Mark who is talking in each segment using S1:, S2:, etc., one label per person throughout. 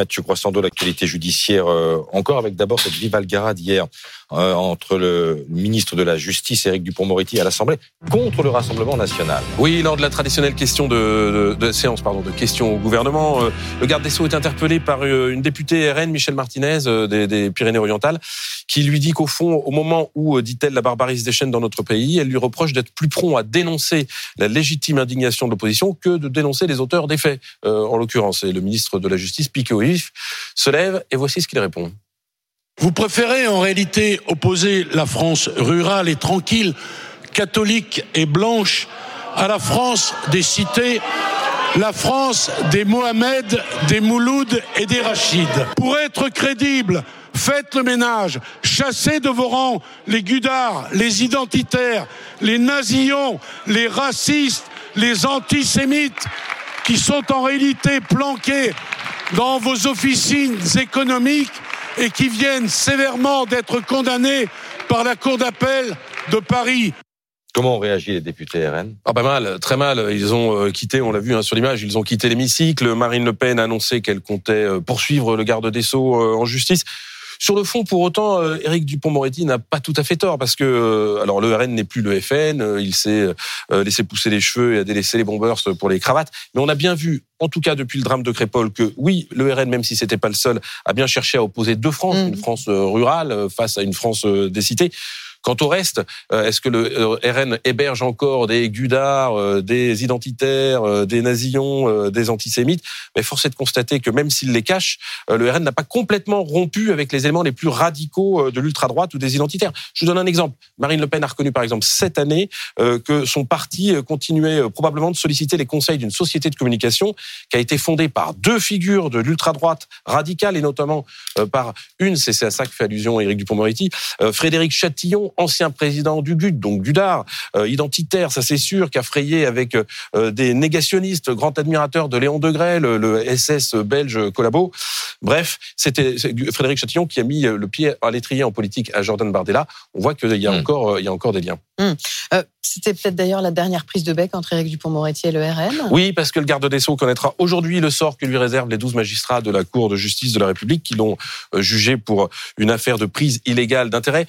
S1: Mathieu Croissando, l'actualité judiciaire, euh, encore avec d'abord cette vive algarade hier euh, entre le ministre de la Justice, Éric Dupont-Moretti, à l'Assemblée, contre le Rassemblement national.
S2: Oui, lors de la traditionnelle question de, de, de séance, pardon, de questions au gouvernement, euh, le garde des Sceaux est interpellé par une députée RN, Michel Martinez, des, des Pyrénées-Orientales, qui lui dit qu'au fond, au moment où, dit-elle, la barbarie se déchaîne dans notre pays, elle lui reproche d'être plus prompt à dénoncer la légitime indignation de l'opposition que de dénoncer les auteurs des faits, en l'occurrence. Et le ministre de la Justice, piqué au se lève et voici ce qu'il répond.
S3: Vous préférez en réalité opposer la France rurale et tranquille, catholique et blanche à la France des cités, la France des Mohamed, des Mouloud et des Rachid. Pour être crédible, faites le ménage, chassez de vos rangs les gudards, les identitaires, les nazillons, les racistes, les antisémites qui sont en réalité planqués dans vos officines économiques et qui viennent sévèrement d'être condamnés par la Cour d'appel de Paris.
S1: Comment ont réagi les députés RN
S2: Ah pas mal, très mal. Ils ont euh, quitté, on l'a vu hein, sur l'image, ils ont quitté l'hémicycle. Marine Le Pen a annoncé qu'elle comptait euh, poursuivre le garde des Sceaux euh, en justice. Sur le fond, pour autant, Éric Dupont-Moretti n'a pas tout à fait tort parce que, euh, alors, le RN n'est plus le FN. Il s'est laissé pousser les cheveux et a délaissé les bombers pour les cravates. Mais on a bien vu, en tout cas depuis le drame de Crépol, que oui, le RN, même si c'était pas le seul, a bien cherché à opposer deux France, mmh. une France rurale face à une France des cités. Quant au reste, euh, est-ce que le euh, RN héberge encore des gudards, euh, des identitaires, des nazillons, des antisémites? Mais force est de constater que même s'il les cache, le RN n'a pas complètement rompu avec les éléments les plus radicaux de l'ultra-droite ou des identitaires. Je vous donne un exemple. Marine Le Pen a reconnu par exemple cette année que son parti continuait probablement de solliciter les conseils d'une société de communication qui a été fondée par deux figures de l'ultra-droite radicale et notamment par une, c'est à ça que fait allusion Éric Dupond-Moretti, Frédéric Chatillon, ancien président du GUD, donc Gudard, euh, identitaire, ça c'est sûr, qui a frayé avec euh, des négationnistes, grand admirateur de Léon Degré, le, le SS belge collabo. Bref, c'était Frédéric Chatillon qui a mis le pied à l'étrier en politique à Jordan Bardella. On voit qu'il y a hmm. encore, il y a encore des liens.
S4: Hmm. Euh, c'était peut-être d'ailleurs la dernière prise de bec entre Éric Dupont-Moretti et le RN.
S2: Oui, parce que le garde des Sceaux connaîtra aujourd'hui le sort que lui réservent les 12 magistrats de la Cour de justice de la République qui l'ont jugé pour une affaire de prise illégale d'intérêt.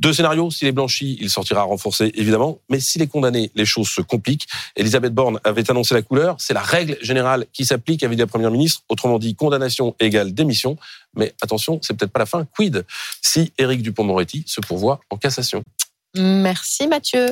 S2: Deux scénarios, s'il est blanchi, il sortira renforcé, évidemment. Mais s'il est condamné, les choses se compliquent. Elisabeth Borne avait annoncé la couleur. C'est la règle générale qui s'applique, avait dit la Première ministre. Autrement dit, condamnation égale démission. Mais attention, c'est peut-être pas la fin. Quid si Éric Dupont-Moretti se pourvoit en cassation?
S4: Merci Mathieu.